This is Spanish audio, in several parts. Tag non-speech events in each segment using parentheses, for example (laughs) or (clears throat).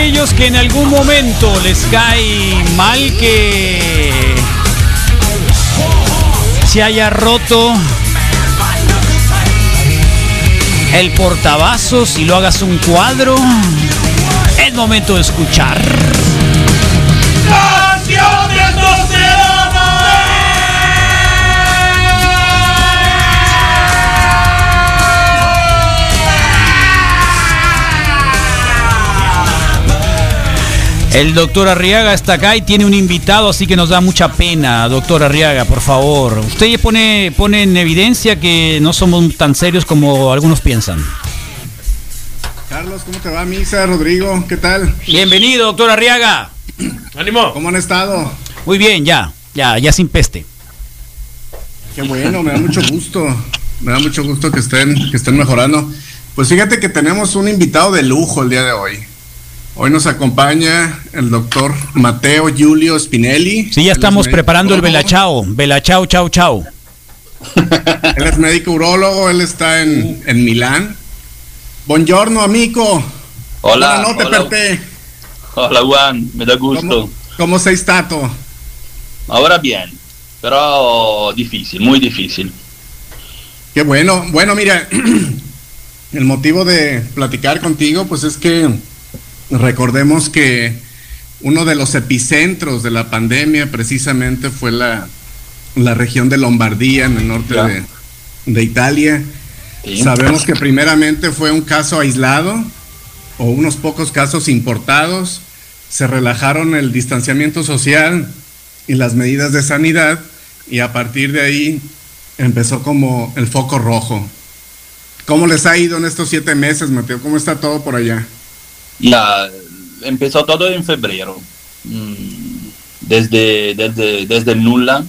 Aquellos que en algún momento les cae mal que se haya roto el portavasos y lo hagas un cuadro, es momento de escuchar. El doctor Arriaga está acá y tiene un invitado, así que nos da mucha pena, doctor Arriaga, por favor. Usted pone, pone en evidencia que no somos tan serios como algunos piensan. Carlos, ¿cómo te va, Misa? Rodrigo, ¿qué tal? Bienvenido, doctor Arriaga. ¡Ánimo! ¿Cómo han estado? Muy bien, ya, ya, ya sin peste. Qué bueno, me da mucho gusto. Me da mucho gusto que estén, que estén mejorando. Pues fíjate que tenemos un invitado de lujo el día de hoy. Hoy nos acompaña el doctor Mateo Giulio Spinelli. Sí, ya estamos preparando el urólogo. velachao. Velachao, chao, chao. (laughs) Él es médico urólogo, él está en, en Milán. Buongiorno, amico. Hola, Buonanotte hola. per te. Hola Juan, me da gusto. ¿Cómo, cómo sei stato? Ahora bien, pero difícil, muy difícil. Qué bueno. Bueno, mira, (clears throat) el motivo de platicar contigo, pues es que recordemos que uno de los epicentros de la pandemia precisamente fue la, la región de Lombardía, en el norte de, de Italia. Sí. Sabemos que primeramente fue un caso aislado o unos pocos casos importados. Se relajaron el distanciamiento social y las medidas de sanidad y a partir de ahí empezó como el foco rojo. ¿Cómo les ha ido en estos siete meses, Mateo? ¿Cómo está todo por allá? Ya empezó todo en febrero. Mm, Desde, desde, desde nula,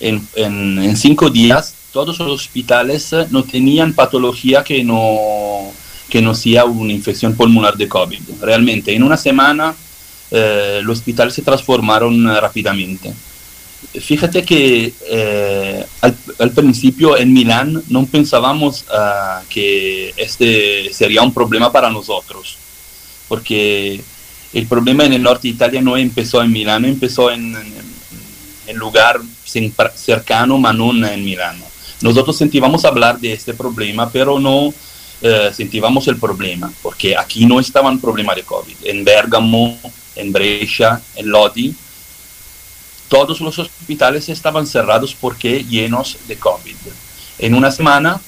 en, en- cinco días, todos los hospitales eh, no tenían patología que no, que no sea una infección pulmonar de COVID. Realmente, en una semana, eh, los hospitales se transformaron eh, rápidamente. Fíjate que eh, al, al principio en Milán no pensábamos ah, que este sería un problema para nosotros, porque el problema en el norte de Italia no empezó en Milán, empezó en, en lugar cercano, pero no en Milán. Nosotros sentíamos hablar de este problema, pero no eh, sentíamos el problema, porque aquí no estaba un problema de COVID. En Bergamo, en Brescia, en Lodi, todos los hospitales estaban cerrados porque llenos de COVID. En una semana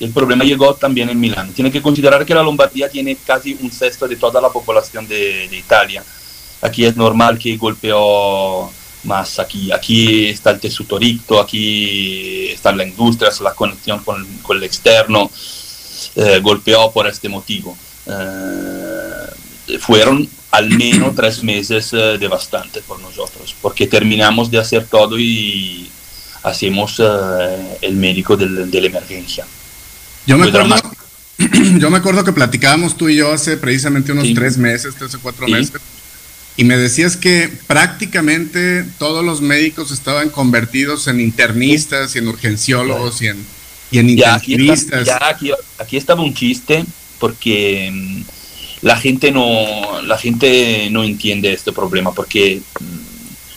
el problema llegó también en Milán. Tiene que considerar que la Lombardía tiene casi un sexto de toda la población de, de Italia. Aquí es normal que golpeó más aquí. Aquí está el tessuto ricto, aquí está la industria, la conexión con, con el externo. Eh, golpeó por este motivo. Eh, fueron al menos (clears throat) tres meses eh, devastantes por nosotros, porque terminamos de hacer todo y hacemos eh, el médico del- de la emergencia. Yo me, Muy acuerdo, (clears throat) yo me acuerdo que platicábamos tú y yo hace precisamente unos Sí. tres meses, tres o cuatro Sí. meses, y me decías que prácticamente todos los médicos estaban convertidos en internistas y en urgenciólogos y en, y en Ya, aquí, está- intensivistas. ya aquí, aquí estaba un chiste porque mm, la gente no la gente no entiende este problema porque mm,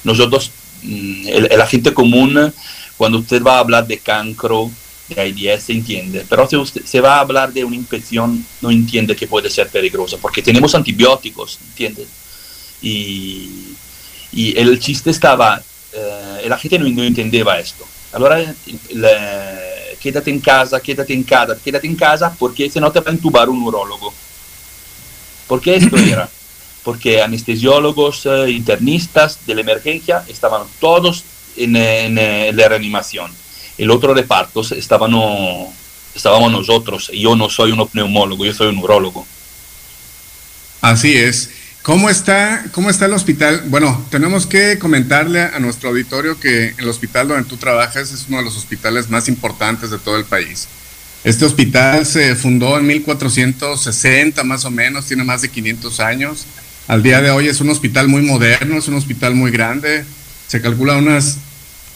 nosotros mm, el, el agente común cuando usted va a hablar de cancro de AIDS entiende pero si usted se va a hablar de una infección no entiende que puede ser peligrosa porque tenemos antibióticos entiende y, y el chiste estaba eh, la gente no, no entendeva esto allora le- quédate en casa, quédate en casa, quédate en casa porque si no te va a intubar un urólogo. ¿Por qué esto era? (coughs) Porque anestesiólogos, eh, internistas de la emergencia estaban todos en, en, eh, la reanimación. El otro reparto estaban oh, estábamos nosotros. Yo no soy un neumólogo, yo soy un urologo. Así es. ¿Cómo está, ¿Cómo está el hospital? Bueno, tenemos que comentarle a nuestro auditorio que el hospital donde tú trabajas es uno de los hospitales más importantes de todo el país. Este hospital se fundó en 1460 más o menos, tiene más de 500 años. Al día de hoy es un hospital muy moderno, es un hospital muy grande, se calcula unas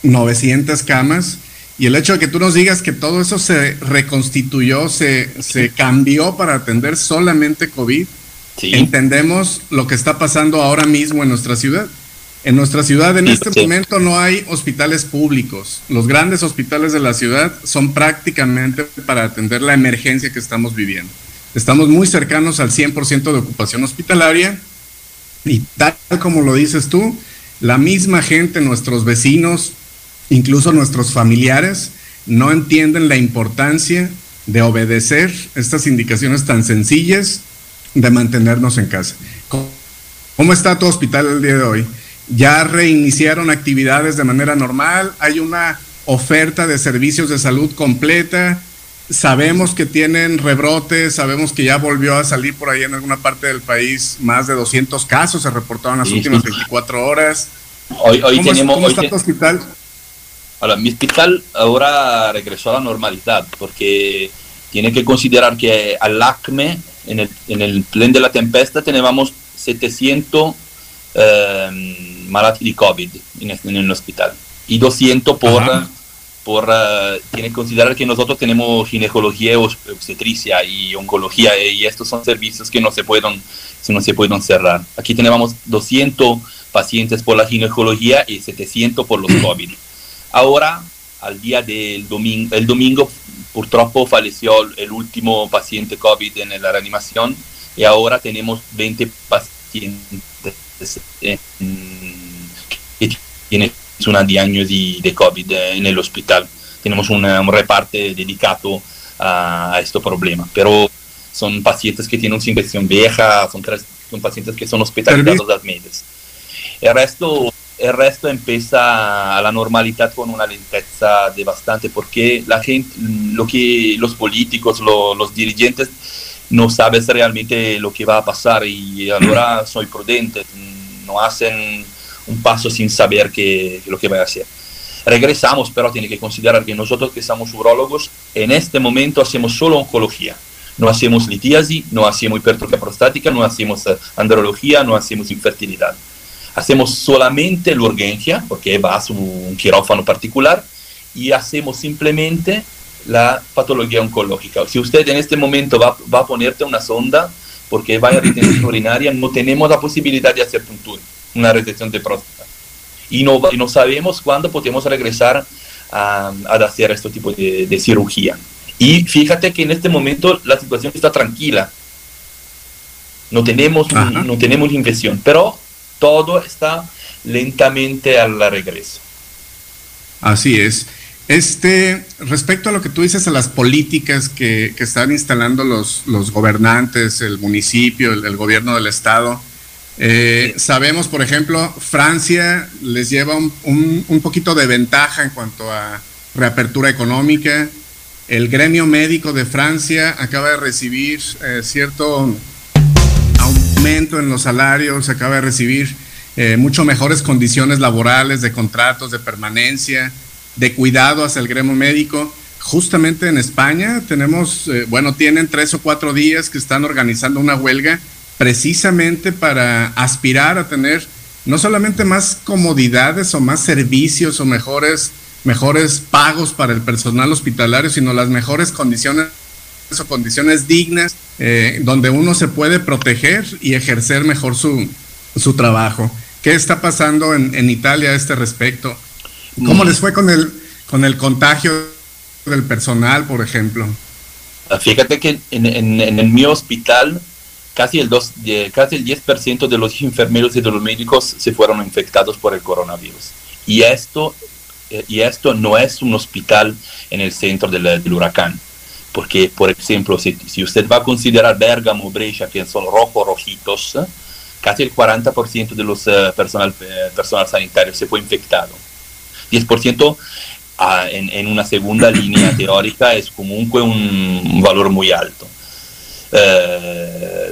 900 camas. Y el hecho de que tú nos digas que todo eso se reconstituyó, se, se cambió para atender solamente COVID, entendemos lo que está pasando ahora mismo en nuestra ciudad. En nuestra ciudad en este momento no hay hospitales públicos. Los grandes hospitales de la ciudad son prácticamente para atender la emergencia que estamos viviendo. Estamos muy cercanos al 100% de ocupación hospitalaria y tal como lo dices tú, la misma gente, nuestros vecinos, incluso nuestros familiares, no entienden la importancia de obedecer estas indicaciones tan sencillas de mantenernos en casa. ¿Cómo está tu hospital el día de hoy? ¿Ya reiniciaron actividades de manera normal? ¿Hay una oferta de servicios de salud completa? Sabemos que tienen rebrotes, sabemos que ya volvió a salir por ahí en alguna parte del país más de 200 casos, se reportaron en las últimas 24 horas. Hoy, hoy ¿Cómo, tenemos, ¿cómo hoy está tu hospital? Ahora, mi hospital ahora regresó a la normalidad porque tiene que considerar que al ACME, en el, en el plan de la tempesta, teníamos 700 eh, malati di COVID en, el- en el hospital y 200 por, Ajá. por eh, tiene que considerar que nosotros tenemos ginecología, obs- obstetricia y oncología eh, y estos son servicios que no se pueden, no se pueden cerrar. Aquí tenemos 200 pacientes por la ginecología y 700 por los (clears throat) COVID. Ahora, al día del domingo, el domingo, purtroppo falleció el último paciente COVID en la reanimación y ahora tenemos 20 pacientes en- que tienen una diagnosi de COVID en el hospital. Tenemos un reparto dedicado a, a este problema, pero son pacientes que tienen una infección vieja, son, pacientes que son hospitalizados al meses. El resto, el resto empieza a la normalidad con una lenteza devastante porque la gente, lo que los políticos, lo- los dirigentes no saben realmente lo que va a pasar y ahora (clears throat) soy prudente, no hacen un paso sin saber qué, lo que va a hacer. Regresamos, pero tiene que considerar que nosotros que somos urólogos, en este momento hacemos solo oncología. No hacemos litiasis, no hacemos hipertrofia prostática, no hacemos eh, andrología, no hacemos infertilidad. Hacemos solamente la urgencia, porque va a un quirófano particular, y hacemos simplemente la patología oncológica. Si usted en este momento va, va a ponerte una sonda porque vaya a retención (clears throat) urinaria, no tenemos la posibilidad de hacer un tour, una retención de próstata. Y no, y no sabemos cuándo podemos regresar a, a hacer este tipo de, de cirugía. Y fíjate que en este momento la situación está tranquila. No tenemos, Ajá. no tenemos infección, pero todo está lentamente al regreso. Así es. Este, respecto a lo que tú dices, a las políticas que, que están instalando los, los gobernantes, el municipio, el, el gobierno del estado, eh, sabemos, por ejemplo, Francia les lleva un, un- un poquito de ventaja en cuanto a reapertura económica. El gremio médico de Francia acaba de recibir eh, cierto aumento en los salarios, acaba de recibir eh, mucho mejores condiciones laborales, de contratos, de permanencia, de cuidado hacia el gremio médico. Justamente en España tenemos, eh, bueno, tienen tres o cuatro días que están organizando una huelga precisamente para aspirar a tener no solamente más comodidades o más servicios o mejores, mejores pagos para el personal hospitalario, sino las mejores condiciones o condiciones dignas eh, donde uno se puede proteger y ejercer mejor su, su trabajo. ¿Qué está pasando en, en Italia a este respecto? ¿Cómo Mm. les fue con el, con el contagio del personal, por ejemplo? Ah, Fíjate que en, en- en el mi hospital casi el, dos, de- casi el 10% de los enfermeros y de los médicos se fueron infectados por el coronavirus. Y esto, eh, y esto no es un hospital en el centro del, del huracán. Porque, por ejemplo, si, si usted va a considerar Bergamo, Brescia, que son rojo, rojitos, casi el 40% de los eh, personal, eh, personal sanitario se fue infectado. 10% a, en, en, una segunda (coughs) línea teórica es comunque un valor muy alto. Eh,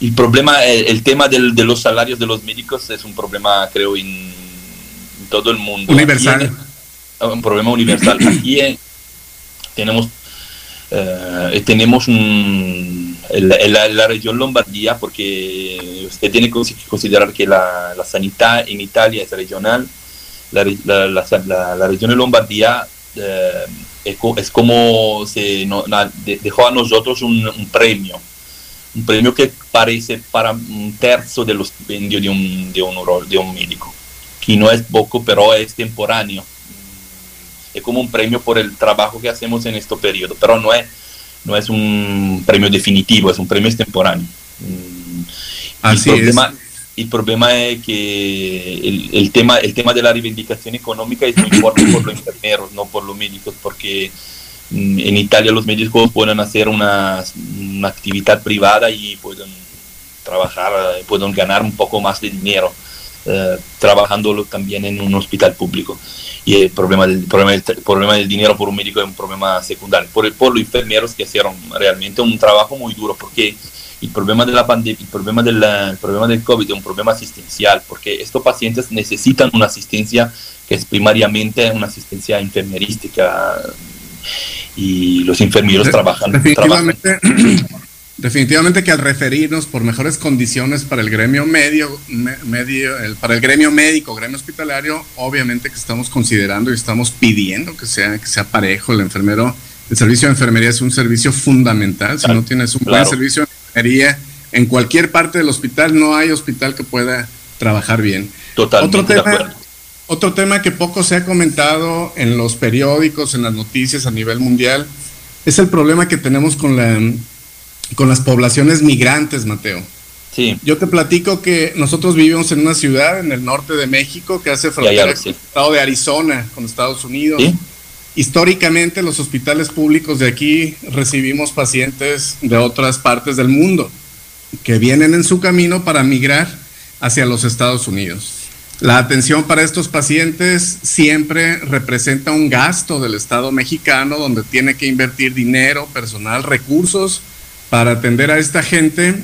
el problema, el, el tema del, de los salarios de los médicos es un problema, creo, en, en todo el mundo. Universal. En, un problema universal. Aquí en, tenemos, eh, tenemos un, la, la, región Lombardía, porque usted tiene que considerar que la, la sanidad en Italia es regional, la, la, región de Lombardía eh, es, es, como se no, dejó a nosotros un, un, premio, un premio que parece para un tercio de los de un, de un, de un médico, que no es poco, pero es temporáneo. Es como un premio por el trabajo que hacemos en este periodo, pero no es, no es un premio definitivo, es un premio extemporáneo. Así el problema, es. El problema es que el, el, tema, el tema de la reivindicación económica es muy fuerte por los enfermeros, no por los médicos, porque en Italia los médicos pueden hacer una, una actividad privada y pueden trabajar, pueden ganar un poco más de dinero eh, trabajándolo también en un hospital público. Y el problema, del, el problema, del, el problema del dinero por un médico es un problema secundario. Por, por los enfermeros que hicieron realmente un trabajo muy duro, porque el problema de la pandemia, el problema, de la, el problema del COVID es un problema asistencial, porque estos pacientes necesitan una asistencia que es primariamente una asistencia enfermerística y los enfermeros trabajan. Definitivamente, trabajan. (clears throat) definitivamente que al referirnos por mejores condiciones para el gremio medio, me, medio el, para el gremio médico, gremio hospitalario, obviamente que estamos considerando y estamos pidiendo que sea, que sea parejo el enfermero. El servicio de enfermería es un servicio fundamental. Si claro, no tienes un buen servicio de enfermería en cualquier parte del hospital, no hay hospital que pueda trabajar bien. Totalmente Otro tema, otro tema que poco se ha comentado en los periódicos, en las noticias a nivel mundial, es el problema que tenemos con, la, con las poblaciones migrantes, Mateo. Sí. Yo te platico que nosotros vivimos en una ciudad en el norte de México que hace frontera con el estado de Arizona, con Estados Unidos. ¿Sí? Históricamente los hospitales públicos de aquí recibimos pacientes de otras partes del mundo que vienen en su camino para migrar hacia los Estados Unidos. La atención para estos pacientes siempre representa un gasto del Estado mexicano donde tiene que invertir dinero, personal, recursos para atender a esta gente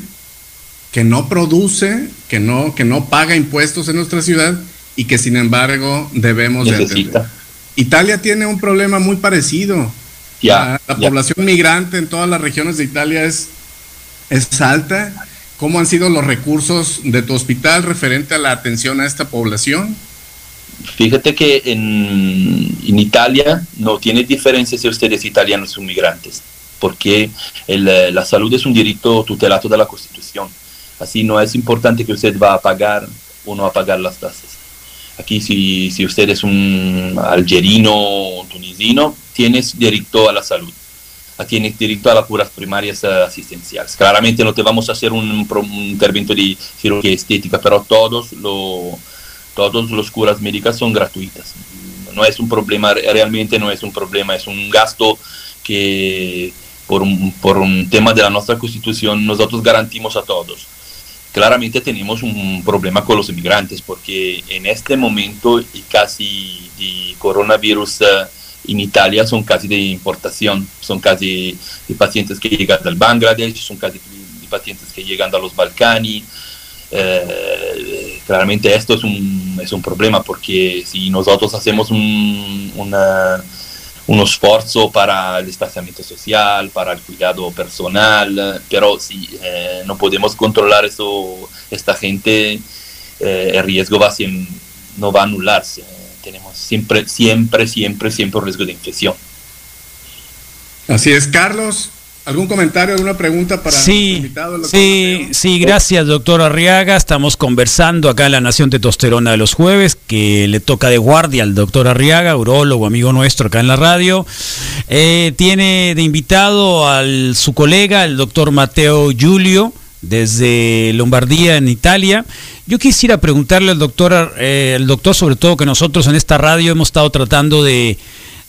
que no produce, que no, que no paga impuestos en nuestra ciudad y que sin embargo debemos Necesita. de atender. Italia tiene un problema muy parecido. Ya, la, población migrante en todas las regiones de Italia es, es alta. ¿Cómo han sido los recursos de tu hospital referente a la atención a esta población? Fíjate que en, en Italia no tiene diferencia si ustedes italianos son migrantes, porque el, la salud es un derecho tutelado de la Constitución. Así no es importante que usted va a pagar o no a pagar las tasas. Aquí si, si usted es un algerino o tunisino, tienes derecho a la salud tienes derecho a las curas primarias uh, asistenciales. Claramente no te vamos a hacer un, un, intervento de cirugía estética, pero todos, lo, todos los curas médicas son gratuitas. No es un problema, realmente no es un problema, es un gasto que por un, por un tema de la nuestra constitución nosotros garantimos a todos. Claramente tenemos un problema con los inmigrantes porque en este momento casi de coronavirus uh, en Italia son casi de importación, son casi de pacientes que llegan del Bangladesh, son casi de pacientes que llegan a los Balcanes. Eh, claramente esto es un, es un problema porque si nosotros hacemos un, una, un esfuerzo para el distanciamiento social, para el cuidado personal, pero si eh, no podemos controlar eso, esta gente, eh, el riesgo va a, no va a anularse tenemos siempre, siempre, siempre, siempre un riesgo de infección. Así es, Carlos. ¿Algún comentario, alguna pregunta para sí, invitado? Sí, Mateo? sí, gracias, doctor Arriaga. Estamos conversando acá en la Nación Testosterona de los jueves, que le toca de guardia al doctor Arriaga, urólogo, amigo nuestro acá en la radio. Eh, tiene de invitado a su colega, el doctor Mateo Giulio, desde Lombardía, en Italia. Yo quisiera preguntarle al doctor, eh, al doctor, sobre todo que nosotros en esta radio hemos estado tratando de,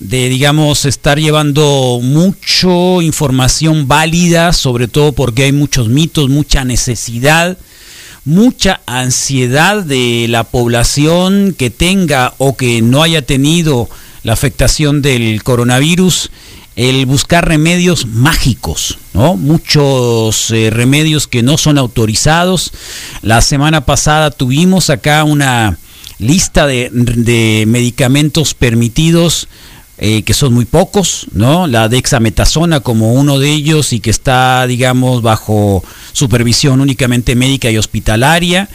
de, digamos, estar llevando mucho información válida, sobre todo porque hay muchos mitos, mucha necesidad, mucha ansiedad de la población que tenga o que no haya tenido la afectación del coronavirus, el buscar remedios mágicos, ¿no? Muchos eh, remedios que no son autorizados. La semana pasada tuvimos acá una lista de, de medicamentos permitidos eh, que son muy pocos, ¿no? La dexametasona como uno de ellos y que está, digamos, bajo supervisión únicamente médica y hospitalaria.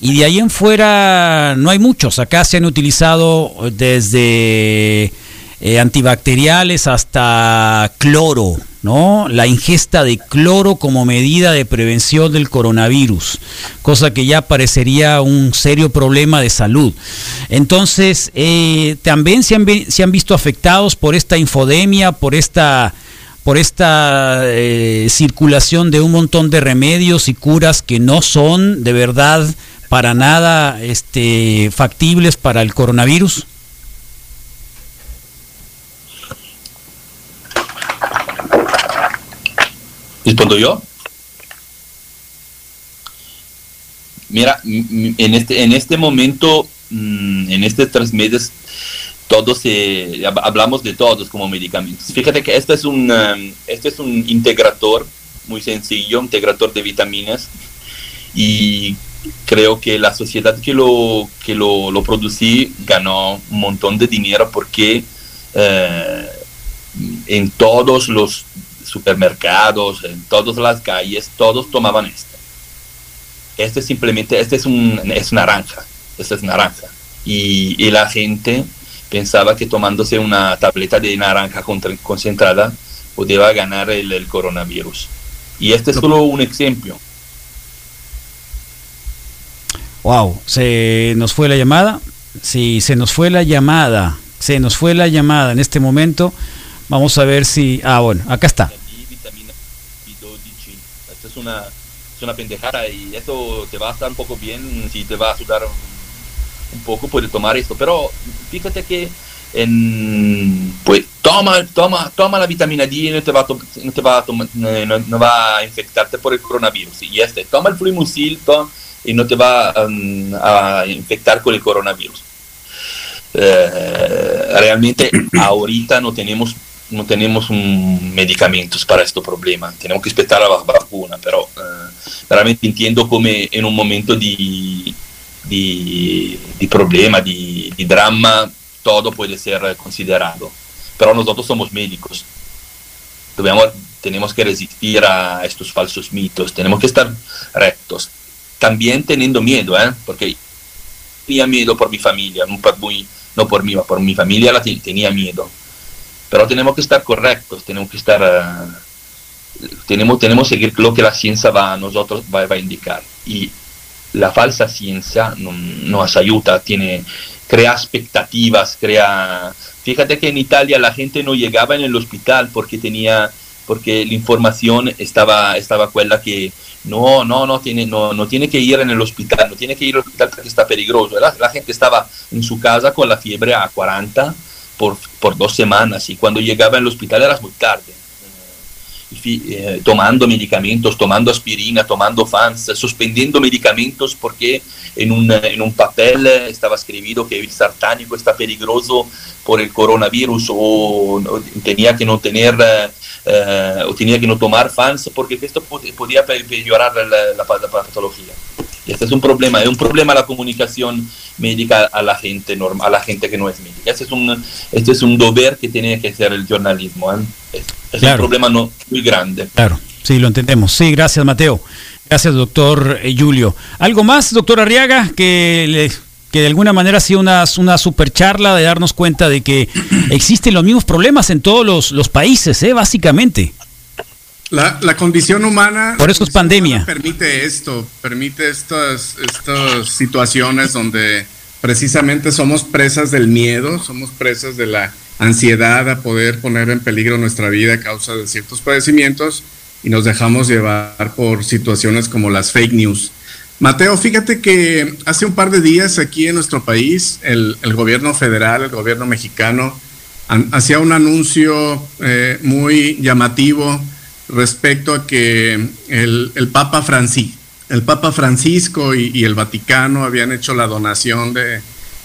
Y de ahí en fuera no hay muchos. Acá se han utilizado desde eh, antibacteriales hasta cloro, ¿no? La ingesta de cloro como medida de prevención del coronavirus, cosa que ya parecería un serio problema de salud. Entonces, eh, también se han, visto afectados por esta infodemia, por esta por esta eh, circulación de un montón de remedios y curas que no son de verdad para nada este, factibles para el coronavirus? ¿Respondo yo? Mira, en este, en este momento, mm, en estos tres meses, todos se, hablamos de todos como medicamentos. Fíjate que este es un, um, este es un integrador muy sencillo, integrador de vitaminas, y creo que la sociedad que lo, que lo producí ganó un montón de dinero porque eh, en todos los supermercados, en todas las calles, todos tomaban esto. Este simplemente, este es, un, es naranja, este es naranja. Y, y la gente pensaba que tomándose una tableta de naranja concentrada podía ganar el, el coronavirus. Y este es solo un ejemplo. Wow, se nos fue la llamada. Sí, se nos fue la llamada. Se nos fue la llamada en este momento. Vamos a ver si. Ah, bueno, acá está. Una, es una pendejada y esto te va a estar un poco bien. Si te va a sudar un poco, puedes tomar esto. Pero fíjate que en, pues toma, toma, toma la vitamina D y no te va a, no te va a, no, no va a infectarte por el coronavirus. Y este, toma el fluimucil y no te va um, a infectar con el coronavirus. Eh, realmente ahorita no tenemos no tenemos un, medicamentos para este problema, tenemos que esperar la vacuna, pero eh, realmente entiendo como en un momento de, de, de problema, de, de drama, todo puede ser considerado. Pero nosotros somos médicos. Debemos, tenemos que resistir a estos falsos mitos, tenemos que estar rectos. También teniendo miedo, ¿eh? porque tenía miedo por mi familia, no por, muy, no por mí, por mi familia la tenía miedo. Pero tenemos que estar correctos, tenemos que estar... Uh, tenemos, tenemos que seguir lo que la ciencia va a nosotros va, va a indicar. Y la falsa ciencia no, nos ayuda, tiene, crea expectativas, crea... Fíjate que en Italia la gente no llegaba en el hospital porque tenía, porque la información estaba, estaba cuella que no, no, no tiene, no, no tiene que ir en el hospital, no tiene que ir al hospital porque está peligroso. La, la gente estaba en su casa con la fiebre a 40 por, por dos semanas y cuando llegaba al hospital era muy tarde. Eh, tomando medicamentos, tomando aspirina, tomando fans, suspendiendo medicamentos porque en un, en un papel estaba escrito que el sartánico está peligroso por el coronavirus o, o tenía que no tener eh, o tenía que no tomar fans porque esto podía empeorar la, la, la, patología. Este es un problema, es un problema la comunicación médica a la gente normal, a la gente que no es médica. Este es un, este es un deber que tiene que hacer el jornalismo. ¿eh? Es, claro. un problema no, muy grande. Claro, sí, lo entendemos. Sí, gracias Mateo. Gracias, doctor eh, Julio. ¿Algo más, doctor Arriaga, que, le, que de alguna manera ha sido una, una super charla de darnos cuenta de que (clears throat) existen los mismos problemas en todos los, los países, ¿eh? básicamente? La, la, condición humana. Por eso es pandemia. Permite esto, permite estas, estas situaciones donde precisamente somos presas del miedo, somos presas de la ansiedad a poder poner en peligro nuestra vida a causa de ciertos padecimientos y nos dejamos llevar por situaciones como las fake news. Mateo, fíjate que hace un par de días aquí en nuestro país, el, gobierno federal, el gobierno mexicano, an, hacía un anuncio eh, muy llamativo respecto a que el, Papa Francisco, el Papa Francisco y, el Vaticano habían hecho la donación de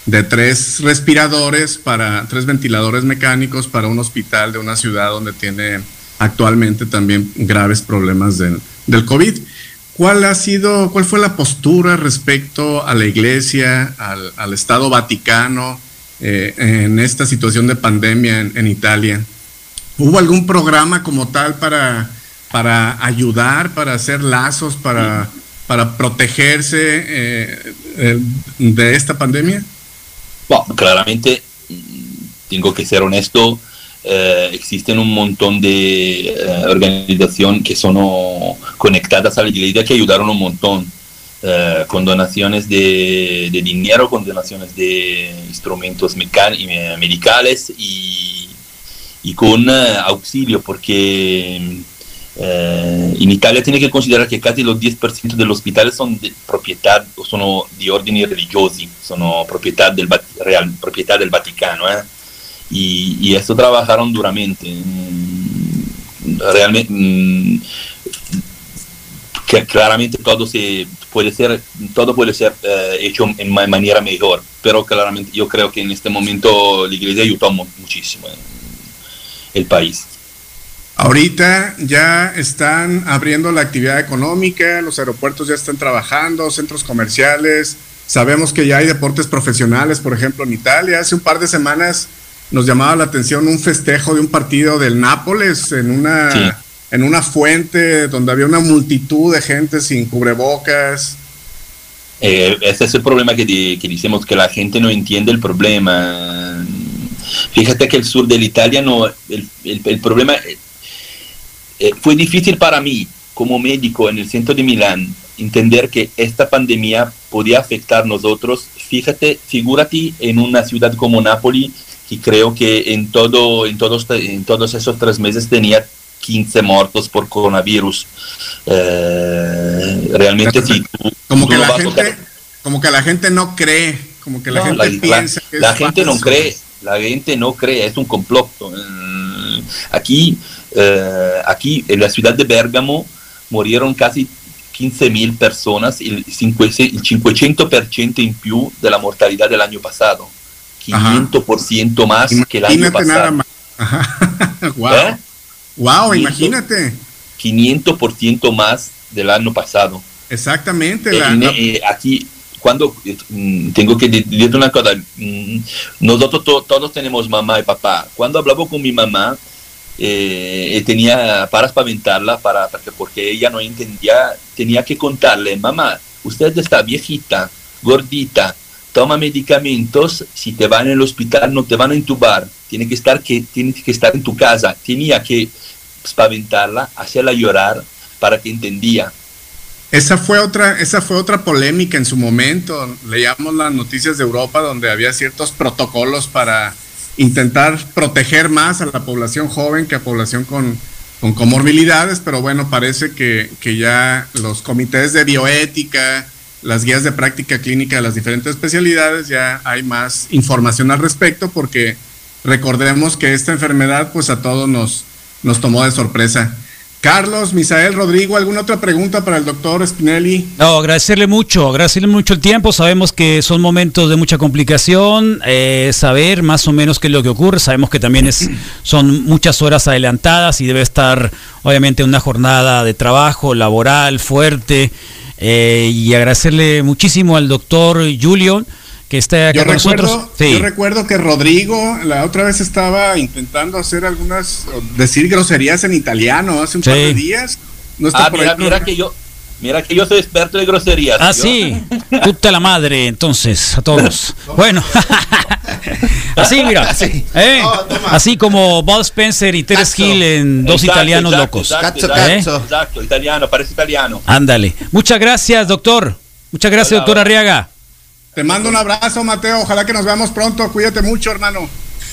de tres respiradores para tres ventiladores mecánicos para un hospital de una ciudad donde tiene actualmente también graves problemas del, del COVID. ¿Cuál ha sido, cuál fue la postura respecto a la Iglesia, al, al Estado Vaticano eh, en esta situación de pandemia en, Italia? ¿Hubo algún programa como tal para, para ayudar, para hacer lazos, para, para protegerse eh, de esta pandemia? Bueno, claramente, tengo que ser honesto, eh, existen un montón de eh, organizaciones que son conectadas a la iglesia que ayudaron un montón, eh, con donaciones de, dinero, con donaciones de instrumentos medicales y, y con auxilio, porque en Italia tiene que considerar que casi los 10% de los hospitales son de propiedad, son de orden religioso, son propiedad del, real, del Vaticano. Y, y, esto trabajaron duramente. Realmente, que claramente todo se puede ser, todo puede ser uh, hecho en manera mejor, pero claramente yo creo que en este momento la iglesia ayudó muchísimo el país. Ahorita ya están abriendo la actividad económica, los aeropuertos ya están trabajando, centros comerciales, sabemos que ya hay deportes profesionales, por ejemplo, en Italia. Hace un par de semanas nos llamaba la atención un festejo de un partido del Nápoles en una, sí. en una fuente donde había una multitud de gente sin cubrebocas. Eh, ese es el problema que, que decimos, que la gente no entiende el problema. Fíjate que el sur de Italia no, el, el, el problema eh, fue difícil para mí como médico en el centro de Milán entender que esta pandemia podía afectar a nosotros. Fíjate, figúrate en una ciudad como Nápoles que creo que en, todo, en, todos, en todos esos tres meses tenía 15 muertos por coronavirus. Eh, realmente sí. Como, que la gente, como que la gente no cree, como que la no, gente la, piensa la, que la gente no cree, la gente no cree, es un complot. Eh, aquí, eh, aquí en la ciudad de Bergamo murieron casi 15.000 personas, il 500% in più della mortalità dell'anno passato. 500% Ajá. más imagínate que el año pasado. Nada más. wow. (laughs) ¿Eh? wow, 500, imagínate. 500% más del año pasado. Exactamente. Eh, la, la... Eh, aquí, cuando mm, tengo que decirte una cosa, mm, nosotros to, todos tenemos mamá y papá. Cuando hablaba con mi mamá, eh, tenía para espaventarla, para, porque ella no entendía, tenía que contarle, mamá, usted está viejita, gordita, toma medicamentos, si te van al hospital no te van a intubar, tiene que estar, que, tiene que estar en tu casa. Tenía que espaventarla, hacerla llorar para que entendía. Esa fue otra, esa fue otra polémica en su momento. Leíamos las noticias de Europa donde había ciertos protocolos para intentar proteger más a la población joven que a población con, con comorbilidades, pero bueno, parece que, que ya los comités de bioética, las guías de práctica clínica de las diferentes especialidades, ya hay más información al respecto porque recordemos que esta enfermedad pues a todos nos, nos tomó de sorpresa. Carlos, Misael, Rodrigo, ¿alguna otra pregunta para el doctor Spinelli? No, agradecerle mucho, agradecerle mucho el tiempo. Sabemos que son momentos de mucha complicación, eh, saber más o menos qué es lo que ocurre. Sabemos que también es, (clears throat) son muchas horas adelantadas y debe estar obviamente una jornada de trabajo laboral fuerte. Eh, y agradecerle muchísimo al doctor Julio que está acá yo con recuerdo, nosotros. Sí. Yo recuerdo que Rodrigo la otra vez estaba intentando hacer algunas, decir groserías en italiano hace un Sí. par de días. No está Ah, por mira, ahí, mira pero- que yo, mira que yo soy experto de groserías. Ah, yo- sí. (laughs) Puta la madre, entonces, a todos. (laughs) Bueno. (laughs) Así, mira. Así. ¿Eh? Oh, toma. Así como Bob Spencer y Cazzo. Hill en Dos Exacto, Italianos exacto, Locos. Exacto, exacto, cazzo. exacto, italiano, parece italiano. Ándale. Muchas gracias, doctor. Muchas gracias, Hola, doctor. Arriaga. Te mando un abrazo, Mateo. Ojalá que nos veamos pronto. Cuídate mucho, hermano.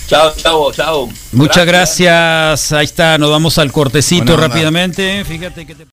Chao, chao, chao. Muchas gracias. Ahí está, nos vamos al cortecito rápidamente. Fíjate que te...